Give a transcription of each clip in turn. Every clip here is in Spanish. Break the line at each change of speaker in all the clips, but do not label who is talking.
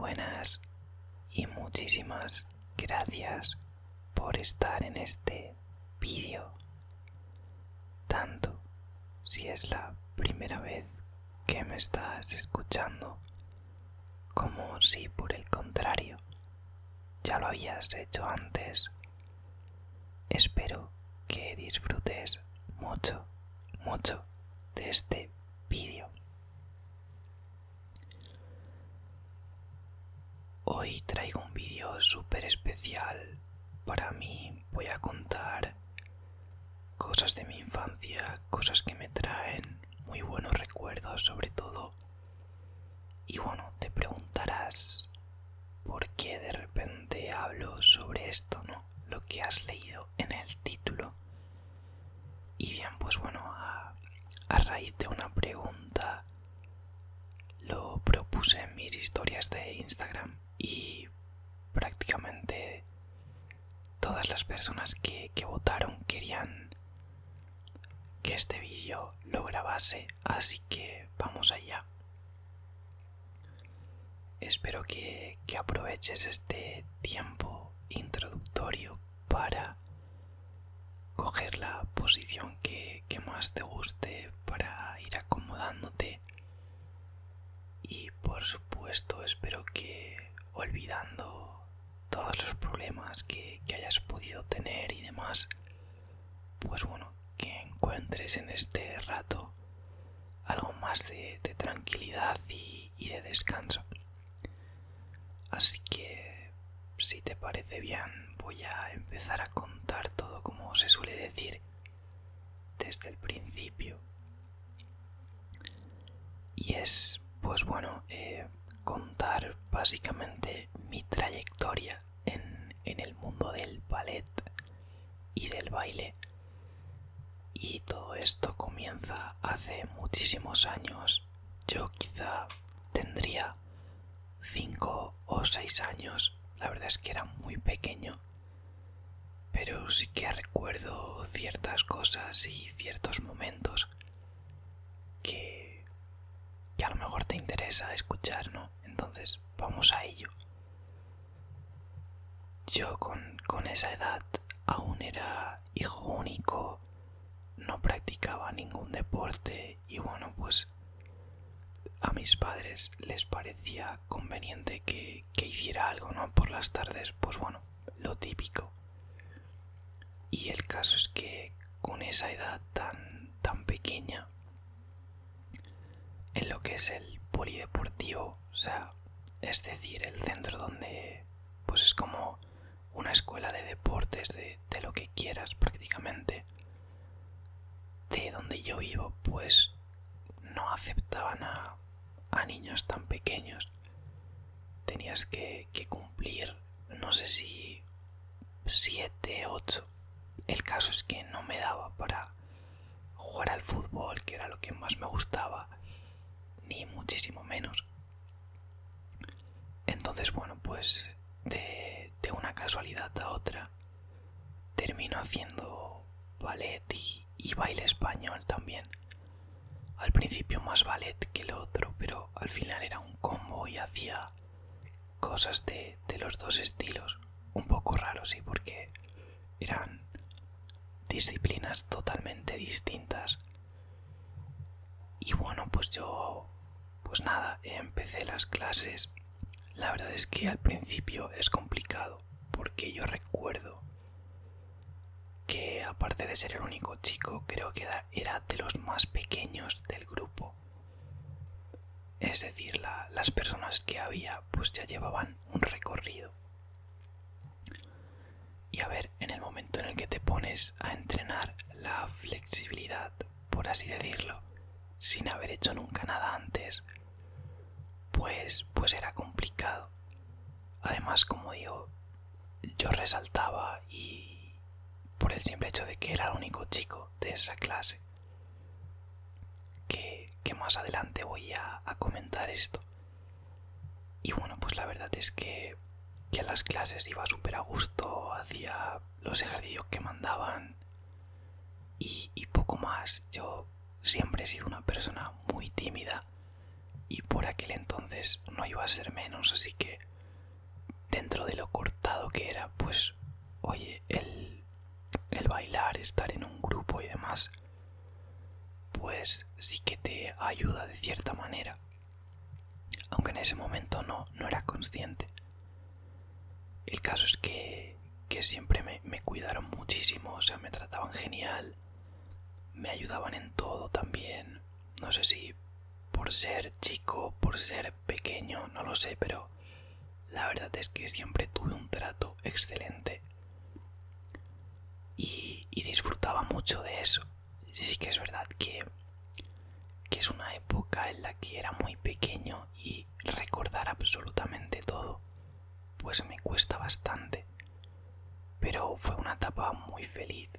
buenas y muchísimas gracias por estar en este vídeo. Tanto si es la primera vez que me estás escuchando como si por el contrario ya lo habías hecho antes. Espero que disfrutes mucho, mucho de este vídeo. Hoy traigo un vídeo súper especial. Para mí voy a contar cosas de mi infancia, cosas que me traen muy buenos recuerdos sobre todo. Y bueno, te preguntarás por qué de repente hablo sobre esto, ¿no? Lo que has leído en el título. Y bien, pues bueno, a, a raíz de una pregunta lo propuse en mis historias de Instagram y prácticamente todas las personas que, votaron querían que este vídeo lo grabase, así que vamos allá. Espero que, aproveches este tiempo introductorio para coger la posición que, que más te guste, para ir acomodándote y por supuesto espero que olvidando todos los problemas que, hayas podido tener y demás, pues bueno, que encuentres en este rato algo más de, tranquilidad y, de descanso. Así que, si te parece bien, voy a empezar a contar todo como se suele decir desde el principio. Y es, pues bueno, eh, contar básicamente mi trayectoria en, el mundo del ballet y del baile. Y todo esto comienza hace muchísimos años. Yo quizá tendría 5 o 6 años. La verdad es que era muy pequeño. Pero sí que recuerdo ciertas cosas y ciertos momentos que, que a lo mejor te interesa escuchar, ¿no? Entonces, vamos a ello. Yo con, esa edad aún era hijo único, no practicaba ningún deporte y bueno, pues a mis padres les parecía conveniente que, que, hiciera algo, ¿no? Por las tardes, pues bueno, lo típico. Y el caso es que con esa edad tan, tan pequeña, en lo que es el polideportivo, o sea, es decir, el centro donde pues es como una escuela de deportes, de, lo que quieras prácticamente. De donde yo vivo, pues no aceptaban a, a niños tan pequeños. Tenías que, que cumplir, no sé si siete, ocho. El caso es que no me daba para jugar al fútbol, que era lo que más me gustaba, ni muchísimo menos. Entonces, bueno, pues de, una casualidad a otra termino haciendo ballet y, baile español también. Al principio más ballet que el otro, pero al final era un combo y hacía cosas de, de los dos estilos. Un poco raro, sí, porque eran disciplinas totalmente distintas. Y bueno, pues yo, pues nada, empecé las clases la verdad es que al principio es complicado, porque yo recuerdo que aparte de ser el único chico, creo que era de los más pequeños del grupo. Es decir, las personas que había pues ya llevaban un recorrido. Y a ver, en el momento en el que te pones a entrenar la flexibilidad, por así decirlo, sin haber hecho nunca nada antes, pues, pues era complicado. Además, como digo, yo resaltaba y por el simple hecho de que era el único chico de esa clase, que, que más adelante voy a, comentar esto. Y bueno, pues la verdad es que, a las clases iba súper a gusto, hacía los ejercicios que mandaban y, y poco más. Yo siempre he sido una persona muy tímida y por aquel entonces no iba a ser menos, así que dentro de lo cortado que era, pues, oye, el, el bailar, estar en un grupo y demás, pues sí que te ayuda de cierta manera. Aunque en ese momento no, no era consciente. El caso es que, que siempre me, me cuidaron muchísimo, o sea, me trataban me ayudaban en todo también. No sé si por ser chico, por ser pequeño, no lo sé, pero la verdad es que siempre tuve un trato excelente y, disfrutaba mucho de eso. Sí que es verdad que, que es una época en la que era muy pequeño y recordar absolutamente todo, pues me cuesta bastante. Pero fue una etapa muy feliz,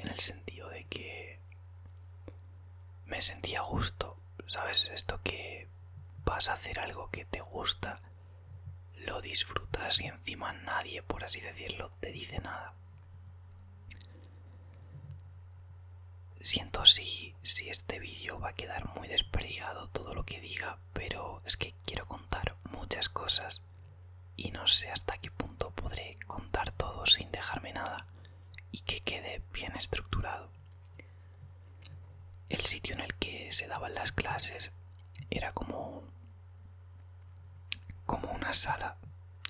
en el sentido de que me sentía a gusto, ¿sabes? Esto que vas a hacer algo que te gusta, lo disfrutas y encima nadie, por así decirlo, te dice nada. Siento si, si este vídeo va a quedar muy desperdigado todo lo que diga, pero es que quiero contar muchas cosas y no sé hasta qué punto podré contar todo sin dejarme nada y que quede bien estructurado. El sitio en el que se daban las clases era como como una sala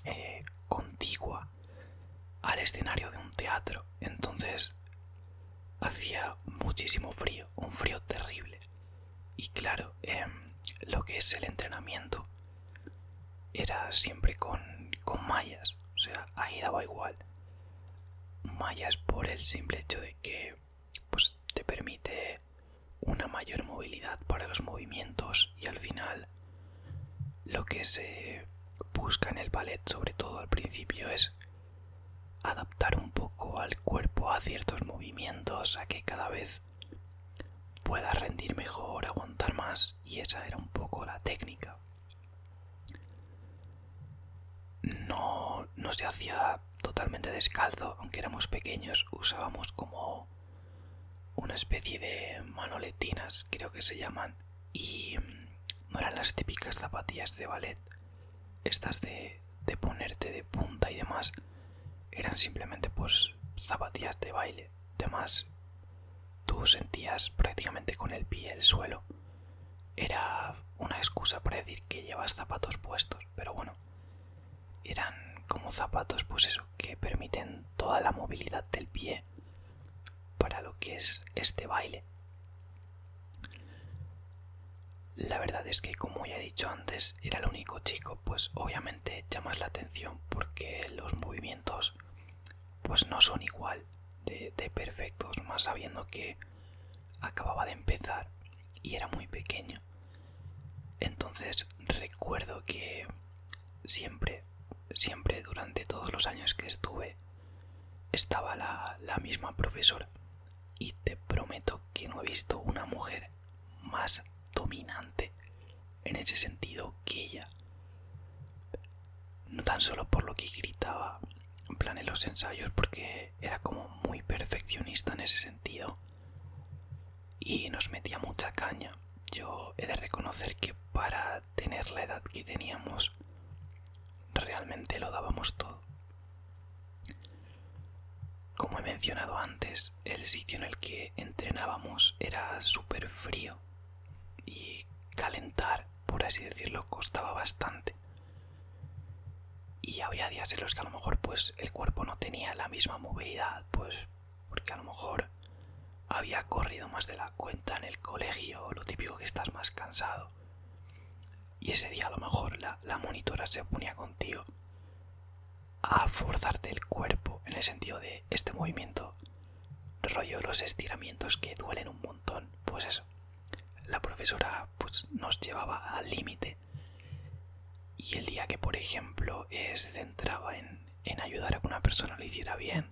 eh, contigua al escenario de un teatro. Entonces hacía muchísimo frío, un frío terrible. Y claro, em, lo que es el entrenamiento era siempre con, con mallas, o sea, ahí daba igual. Mallas por el simple hecho de que pues, te permite una mayor movilidad para los movimientos y al final lo que se busca en el ballet, sobre todo al principio, es adaptar un poco al cuerpo a ciertos movimientos, a que cada vez pueda rendir mejor, aguantar más, y esa era un poco la técnica. No, no se hacía totalmente descalzo, aunque éramos pequeños, usábamos como una especie de manoletinas, creo que se llaman, y mm, no eran las típicas zapatillas de ballet, estas de, de ponerte de punta y demás, eran simplemente pues zapatillas de baile. Además, tú sentías prácticamente con el pie el suelo. Era una excusa para decir que llevas zapatos puestos, pero bueno, eran como zapatos pues eso, que permiten toda la movilidad del pie para lo que es este baile. La verdad es que como ya he dicho antes, era el único chico, pues obviamente llamas la atención porque los movimientos pues no son igual de, perfectos, más sabiendo que acababa de empezar y era muy pequeño. Entonces recuerdo que siempre, siempre durante todos los años que estuve, estaba la, la misma profesora. Y te prometo que no he visto una mujer más dominante en ese sentido que ella. No tan solo por lo que gritaba, en los ensayos, porque era como muy perfeccionista en ese sentido y nos metía mucha caña. Yo he de reconocer que para tener la edad que teníamos, realmente lo dábamos todo. Como he mencionado antes, el sitio en el que entrenábamos era súper frío y calentar, por así decirlo, costaba bastante. Y había días en los que a lo mejor pues el cuerpo no tenía la misma movilidad, pues porque a lo mejor había corrido más de la cuenta en el colegio, lo típico que estás más cansado. Y ese día a lo mejor la, la monitora se ponía contigo a forzarte el cuerpo en el sentido de este movimiento, rollo los estiramientos que duelen un montón, pues eso la profesora pues, nos llevaba al límite. Y el día que, por ejemplo, eh, se centraba en, en ayudar a que una persona lo hiciera bien,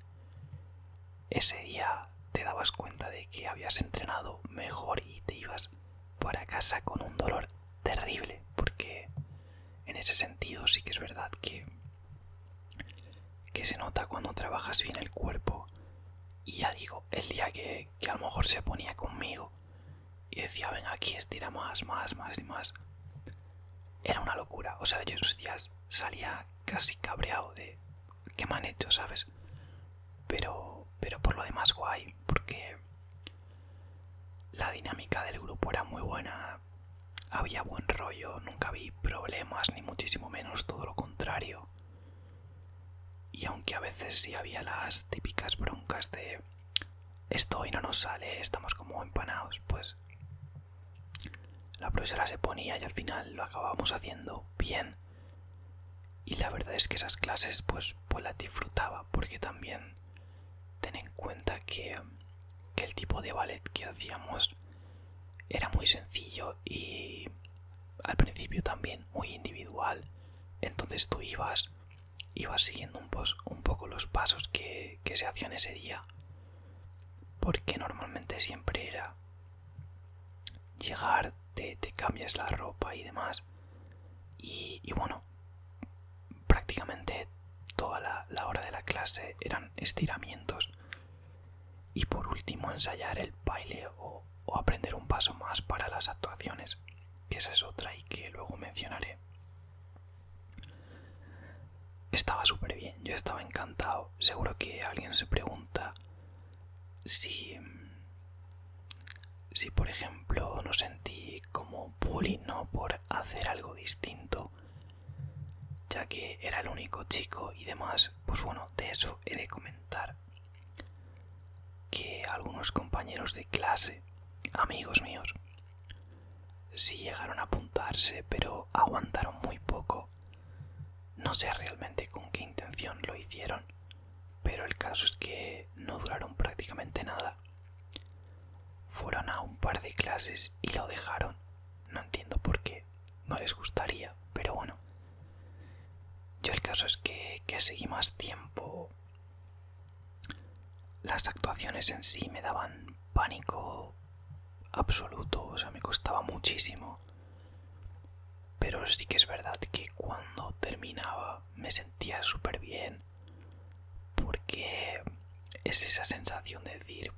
ese día te dabas cuenta de que habías entrenado mejor y te ibas para casa con un dolor terrible, porque en ese sentido sí que es verdad que, que se nota cuando trabajas bien el cuerpo. Y ya digo, el día que, que a lo mejor se ponía conmigo, y decía, venga, aquí estira más, más, más y más. Era una locura. O sea, yo esos días salía casi cabreado de qué me han hecho, ¿sabes? Pero, pero por lo demás guay, porque la dinámica del grupo era muy buena, había buen rollo, nunca vi problemas, ni muchísimo menos, todo lo contrario. Y aunque a veces sí había las típicas broncas de esto hoy no nos sale, estamos como empanados, pues la profesora se ponía y al final lo acabábamos haciendo bien. Y la verdad es que esas clases pues, pues las disfrutaba porque también ten en cuenta que, que el tipo de ballet que hacíamos era muy sencillo y al principio también muy individual. Entonces tú ibas, ibas siguiendo un, un poco los pasos que, que se hacían ese día. Porque normalmente siempre era llegar, te, cambias la ropa y demás. Y, bueno, prácticamente toda la, hora de la clase eran estiramientos. Y por último ensayar el baile o, o aprender un paso más para las actuaciones, que esa es otra y que luego mencionaré. Estaba súper bien, yo estaba encantado. Seguro que alguien se pregunta si, si por ejemplo no sentí como bullying, ¿no? Por hacer algo distinto, ya que era el único chico y demás, pues bueno, de eso he de comentar que algunos compañeros de clase amigos míos. Sí llegaron a apuntarse, pero aguantaron muy poco. No sé realmente con qué intención lo hicieron, pero el caso es que no duraron prácticamente nada. Fueron a un par de clases y lo dejaron. No entiendo por qué. No les gustaría, pero bueno. Yo el caso es que, que seguí más tiempo. Las actuaciones en sí me daban pánico absoluto, o sea, me costaba muchísimo. Pero sí que es verdad que cuando terminaba me sentía súper bien, porque es esa sensación de decir,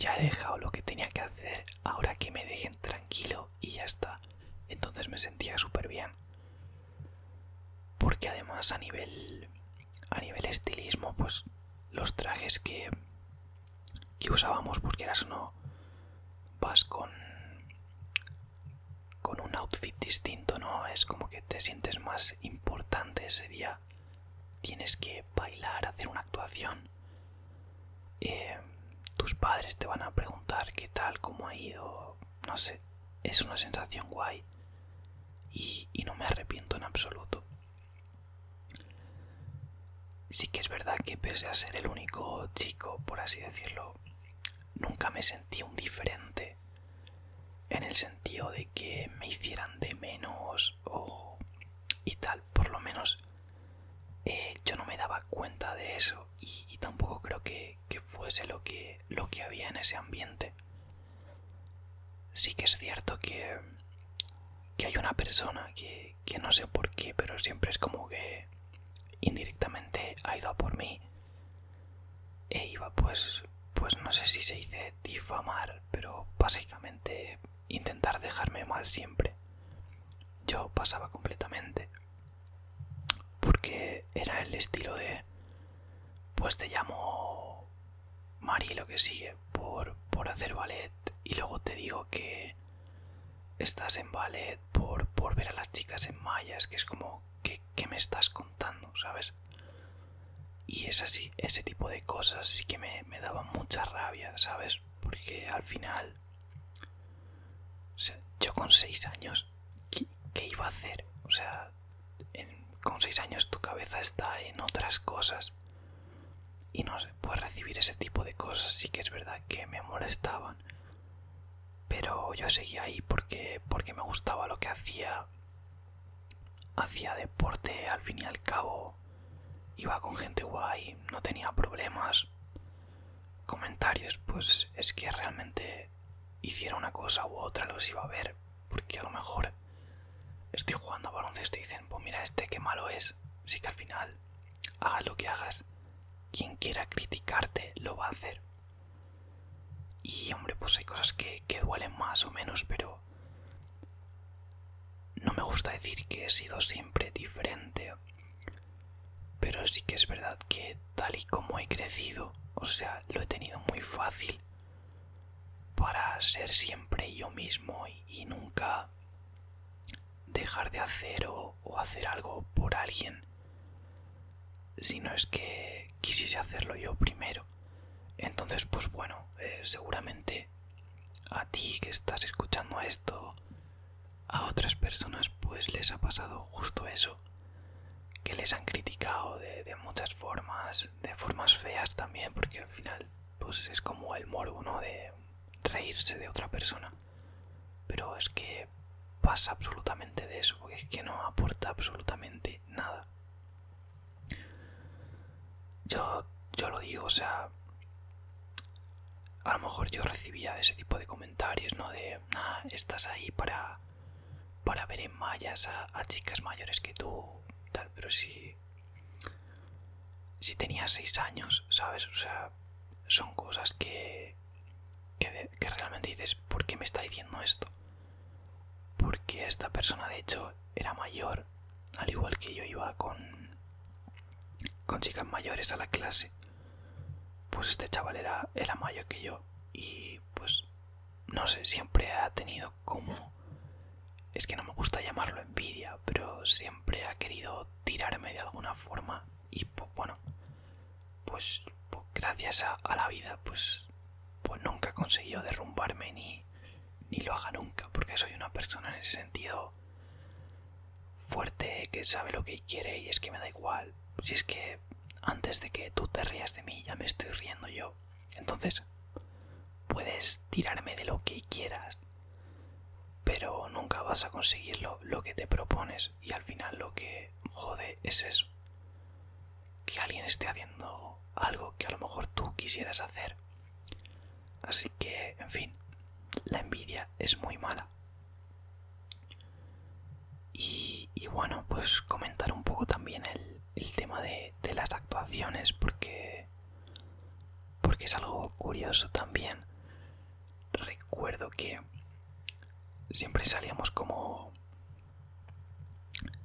ya he dejado lo que tenía que hacer, ahora que me dejen tranquilo y ya está. Entonces me sentía súper bien. Porque además a nivel a nivel estilismo, pues los trajes que que usábamos, porque eras no vas con con un outfit distinto, ¿no? Es como que te sientes más importante ese día. Tienes que bailar, hacer una actuación. Eh, tus padres te van a preguntar qué tal, cómo ha ido. No sé, es una sensación guay. Y, no me arrepiento en absoluto. Sí que es verdad que pese a ser el único chico, por así decirlo, nunca me sentí un diferente en el sentido de que me hicieran de menos o y tal, por lo menos eh, yo no me daba cuenta de eso y, tampoco creo que, fuese lo que, lo que había en ese ambiente. Sí que es cierto que, que hay una persona que, que no sé por qué, pero siempre es como que indirectamente ha ido a por mí e iba pues pues no sé si se dice difamar, pero básicamente intentar dejarme mal siempre. Yo pasaba completamente. Porque era el estilo de, pues te llamo Mari lo que sigue por, por hacer ballet y luego te digo que estás en ballet por, por ver a las chicas en mallas, que es como, ¿qué, qué me estás contando? ¿Sabes? Y es así, ese tipo de cosas sí que me, me mucha rabia, ¿sabes? Porque al final, yo con seis años, ¿qué, iba a hacer? O sea, con seis años tu cabeza está en otras cosas. Y no sé, recibir ese tipo de cosas sí que es verdad que me molestaban. Pero yo seguía ahí porque, porque me gustaba lo que hacía. Hacía deporte, al fin y al cabo iba con gente guay, no tenía problemas. Comentarios, pues es que realmente hiciera una cosa u otra los iba a ver, porque a lo mejor estoy jugando a baloncesto y dicen, pues mira este qué malo es. Sí que al final, hagas lo que hagas, quien quiera criticarte lo va a hacer. Y, y hombre, pues hay cosas que, que duelen más o menos, pero no me gusta decir que he sido siempre diferente, pero sí que es verdad que tal y como he crecido, o sea, lo he tenido muy fácil para ser siempre yo mismo y, nunca dejar de hacer o, hacer algo por alguien, si no es que quisiese hacerlo yo primero. Entonces, pues bueno, eh, seguramente a ti que estás escuchando esto, a otras personas pues les ha pasado justo eso, que les han criticado de, de muchas formas, de formas feas también, porque al final pues es como el morbo, ¿no? De reírse de otra persona. Pero es que pasa absolutamente de eso, porque es que no aporta absolutamente nada. Yo, yo lo digo, o sea, a lo mejor yo recibía ese tipo de comentarios, ¿no? De, ah, estás ahí para, para ver en mallas a, chicas mayores que tú, tal, pero si, si tenías seis años, ¿sabes? O sea, son cosas que, que, que realmente dices, ¿por qué me está diciendo esto? Porque esta persona, de hecho, era mayor, al igual que yo iba con, con chicas mayores a la clase pues este chaval era, era mayor que yo y pues no sé, siempre ha tenido como... Es que no me gusta llamarlo envidia, pero siempre ha querido tirarme de alguna forma y pues bueno, pues, pues gracias a, la vida pues, pues nunca ha conseguido derrumbarme ni, ni lo haga nunca, porque soy una persona en ese sentido fuerte, que sabe lo que quiere y es que me da igual. Si es que antes de que tú te rías de mí, ya me estoy riendo yo. Entonces, puedes tirarme de lo que quieras, pero nunca vas a conseguir lo, que te propones y al final lo que jode es eso. Que alguien esté haciendo algo que a lo mejor tú quisieras hacer. Así que, en fin, la envidia es muy mala. Y, bueno, pues comentar un poco también el, el tema de, las actuaciones porque porque es algo curioso también recuerdo que siempre salíamos como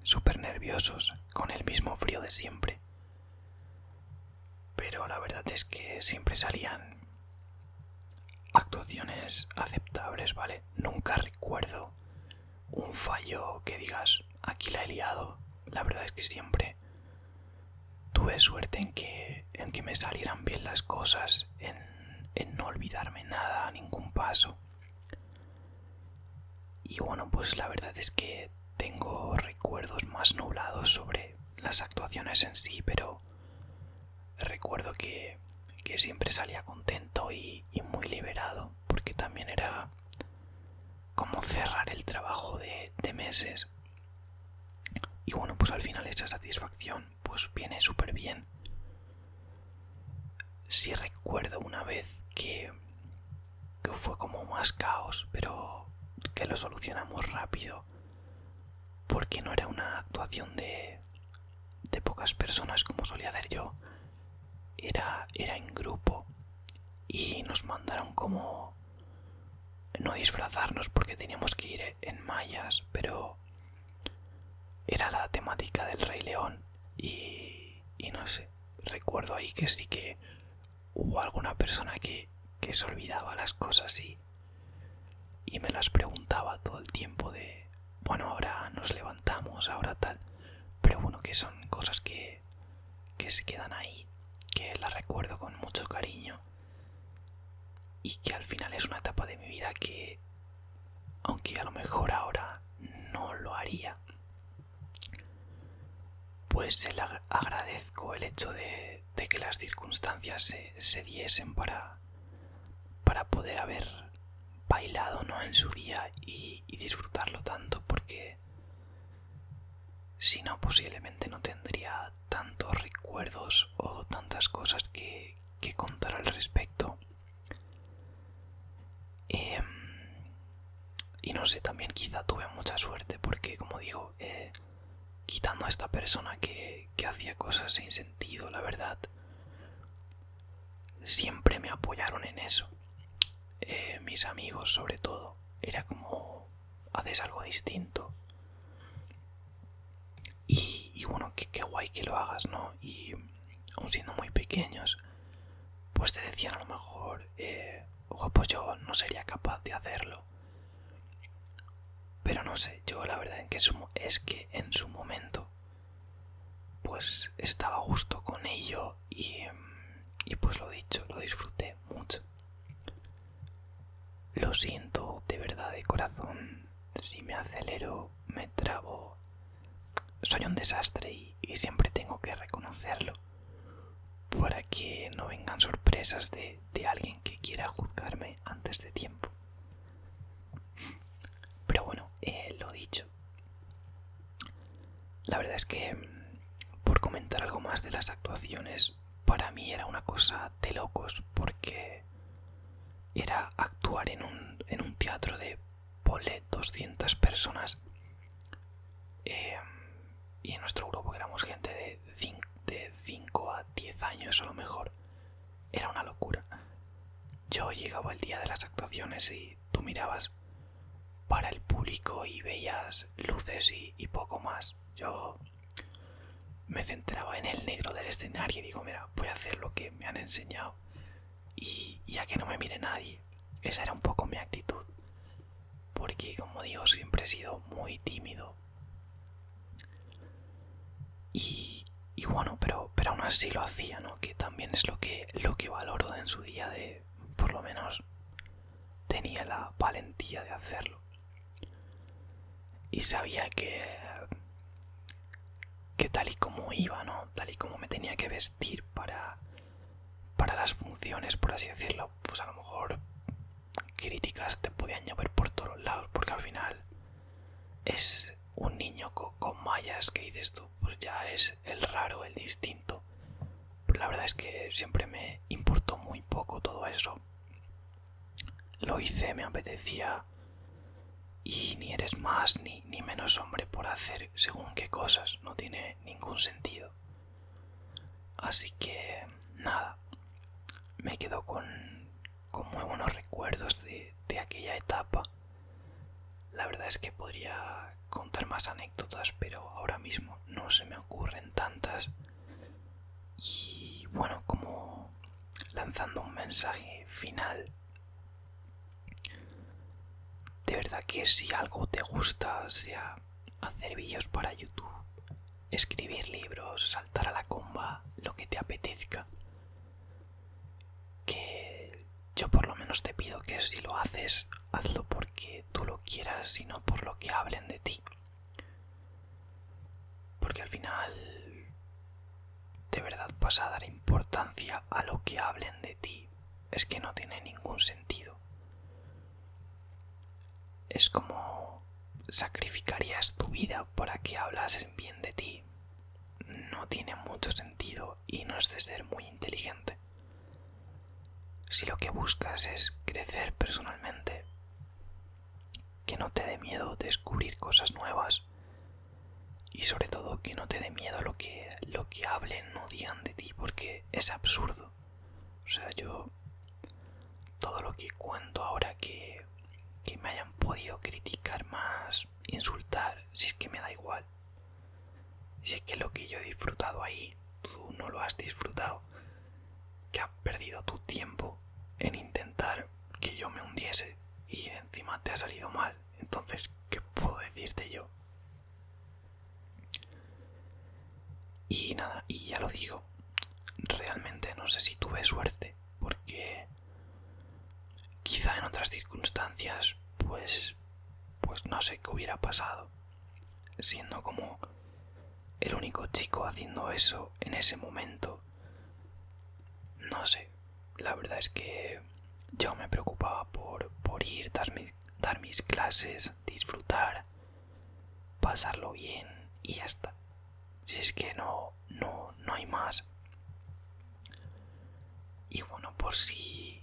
súper nerviosos con el mismo frío de siempre pero la verdad es que siempre salían actuaciones aceptables vale nunca recuerdo un fallo que digas aquí la he liado la verdad es que siempre tuve suerte en que, en que me salieran bien las cosas, en, en no olvidarme nada, ningún paso. Y bueno, pues la verdad es que tengo recuerdos más nublados sobre las actuaciones en sí, pero recuerdo que, que siempre salía contento y, muy liberado, porque también era como cerrar el trabajo de, meses. Y bueno, pues al final esa satisfacción pues viene súper bien. Si recuerdo una vez que, que fue como más caos, pero que lo solucionamos rápido, porque no era una actuación de, de pocas personas como solía hacer yo, era, era en grupo y nos mandaron como no disfrazarnos porque teníamos que ir en mallas, pero era la temática del Rey León y, no sé, recuerdo ahí que sí que hubo alguna persona que, que se olvidaba las cosas y, y me las preguntaba todo el tiempo de, bueno, ahora nos levantamos, ahora tal, pero bueno, que son cosas que, que se quedan ahí, que las recuerdo con mucho cariño y que al final es una etapa de mi vida que, aunque a lo mejor ahora no lo haría, pues se le agradezco el hecho de, que las circunstancias se, diesen para, para poder haber bailado ¿no? en su día y, disfrutarlo tanto porque si no posiblemente no tendría tantos recuerdos o tantas cosas que, contar al respecto. Em, y no sé, también quizá tuve mucha suerte porque como digo, eh, quitando a esta persona que, que hacía cosas sin sentido, la verdad, siempre me apoyaron en eso. eh, mis amigos sobre todo, era como haces algo distinto. Y, bueno, qué guay que lo hagas, ¿no? Y aun siendo muy pequeños, pues te decían a lo mejor, eh, pues yo no sería capaz de hacerlo. Pero no sé, yo la verdad es que en su momento pues estaba justo con ello y, y pues lo dicho, lo disfruté mucho. Lo siento de verdad de corazón si me acelero, me trabo. Soy un desastre y, siempre tengo que reconocerlo para que no vengan sorpresas de, alguien que quiera juzgarme antes de tiempo. Pero bueno, eh, lo dicho. La verdad es que, mm, por comentar algo más de las actuaciones, para mí era una cosa de locos, porque era actuar en un, en un teatro de, pole 200 personas. Eh, y en nuestro grupo éramos gente de 5 de 5 a 10 años a lo mejor. Era una locura. Yo llegaba el día de las actuaciones y tú mirabas para el público y veías luces y, poco más. Yo me centraba en el negro del escenario y digo, mira, voy a hacer lo que me han enseñado y ya que no me mire nadie. Esa era un poco mi actitud. Porque como digo, siempre he sido muy tímido. Y, y bueno, pero, pero aún así lo hacía, ¿no? Que también es lo que, lo que valoro en su día de, por lo menos, tenía la valentía de hacerlo. Y sabía que, que tal y como iba, ¿no? Tal y como me tenía que vestir para, para las funciones, por así decirlo, pues a lo mejor críticas te podían llover por todos lados, porque al final es un niño con, mallas que dices tú, pues ya es el raro, el distinto. Pero la verdad es que siempre me importó muy poco todo eso. Lo hice, me apetecía y ni eres más ni, ni menos hombre por hacer según qué cosas, no tiene ningún sentido. Así que nada, me quedo con, con muy buenos recuerdos de, de aquella etapa. La verdad es que podría contar más anécdotas, pero ahora mismo no se me ocurren tantas. Y bueno, como lanzando un mensaje final, de verdad que si algo te gusta, sea hacer vídeos para YouTube, escribir libros, saltar a la comba, lo que te apetezca, que yo por lo menos te pido que si lo haces, hazlo porque tú lo quieras y no por lo que hablen de ti. Porque al final de verdad vas a dar importancia a lo que hablen de ti. Es que no tiene ningún sentido. Es como sacrificarías tu vida para que hablasen bien de ti. No tiene mucho sentido y no es de ser muy inteligente. Si lo que buscas es crecer personalmente, que no te dé miedo descubrir cosas nuevas y sobre todo que no te dé miedo lo que, lo que hablen o digan de ti porque es absurdo. O sea, yo todo lo que cuento ahora que, que me hayan podido criticar más, insultar, si es que me da igual. Si es que lo que yo he disfrutado ahí, tú no lo has disfrutado, que has perdido tu tiempo en intentar que yo me hundiese y encima te ha salido mal. Entonces, ¿qué puedo decirte yo? Y nada, y ya lo digo, realmente no sé si tuve suerte, porque quizá en otras circunstancias, pues, pues no sé qué hubiera pasado, siendo como el único chico haciendo eso en ese momento. No sé, la verdad es que yo me preocupaba por, por ir, dar, dar mis clases, disfrutar, pasarlo bien y ya está. Si es que no, no, no hay más. Y bueno, por si,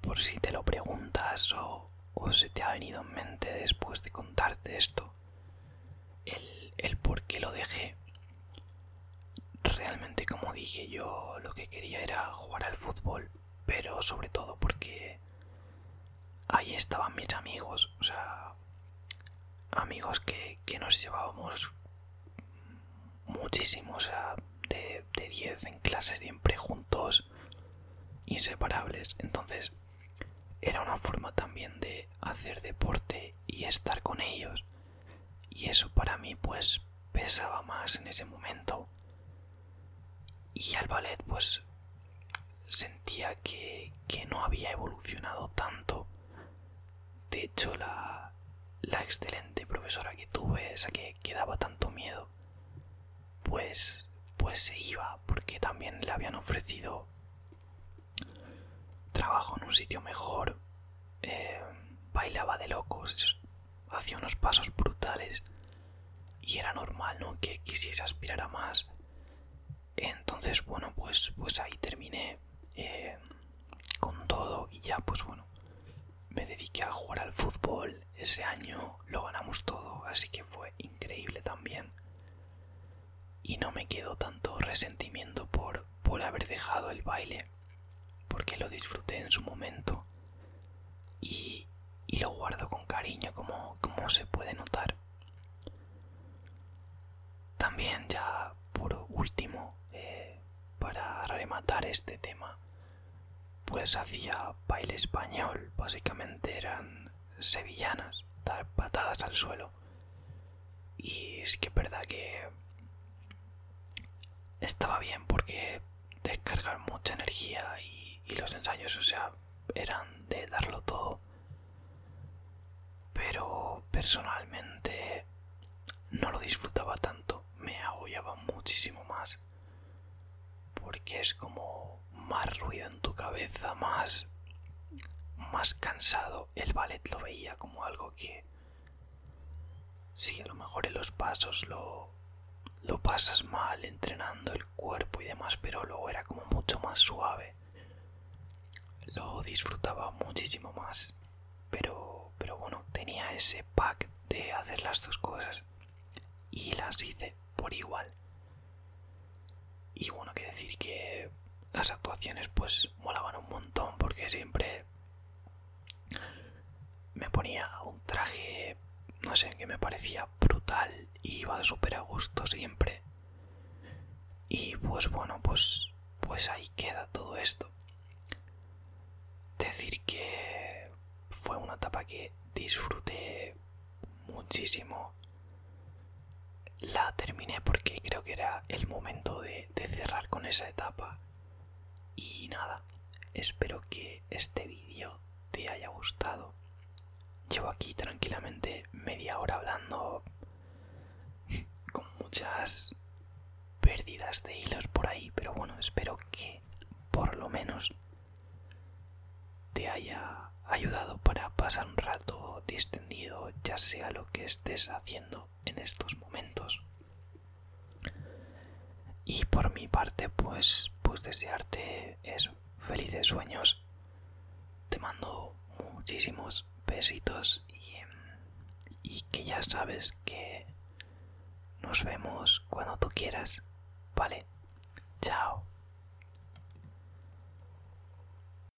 por si te lo preguntas o, o se te ha venido en mente después de contarte esto, el, el por qué lo dejé. Realmente, como dije, yo lo que quería era jugar al fútbol, pero sobre todo porque ahí estaban mis amigos, o sea, amigos que, nos llevábamos muchísimo, o sea, de 10 en clases siempre juntos, inseparables. Entonces, era una forma también de hacer deporte y estar con ellos. Y eso para mí pues pesaba más en ese momento. Y al ballet pues sentía que, no había evolucionado tanto. De hecho la, la excelente profesora que tuve, esa que, que daba tanto miedo, pues, pues se iba porque también le habían ofrecido trabajo en un sitio mejor, eh, bailaba de locos, hacía unos pasos brutales y era normal, ¿no? Que quisiese aspirar a más. Entonces, bueno, pues, pues ahí terminé eh, con todo y ya, pues bueno, me dediqué a jugar al fútbol. Ese año lo ganamos todo, así que fue increíble también. Y no me quedó tanto resentimiento por, por haber dejado el baile porque lo disfruté en su momento y, lo guardo con cariño como, como se puede notar. También ya por último, este tema, pues hacía baile español, básicamente eran sevillanas, dar patadas al suelo. Y es que es verdad que estaba bien porque descargar mucha energía y y los ensayos, o sea, eran de darlo todo. Pero personalmente no lo disfrutaba tanto, me agobiaba muchísimo más. Porque es como más ruido en tu cabeza, más más cansado. El ballet lo veía como algo que sí, a lo mejor en los pasos lo lo pasas mal entrenando el cuerpo y demás, pero luego era como mucho más suave lo disfrutaba muchísimo más. Pero, pero bueno, tenía ese pack de hacer las dos cosas y las hice por igual. Y bueno, que decir que las actuaciones pues molaban un montón porque siempre me ponía un traje, no sé, que me parecía brutal y iba súper a gusto siempre. Y pues bueno, pues, pues ahí queda todo esto decir que fue una etapa que disfruté muchísimo. La terminé porque creo que era el momento de, cerrar con esa etapa. Y nada, espero que este vídeo te haya gustado. Llevo aquí tranquilamente media hora hablando con muchas pérdidas de hilos por ahí, pero bueno, espero que por lo menos te haya ayudado para pasar un rato distendido, ya sea lo que estés haciendo en estos momentos. Y por mi parte, pues, pues desearte eso, felices sueños. Te mando muchísimos besitos y, y que ya sabes que nos vemos cuando tú quieras. Vale, chao.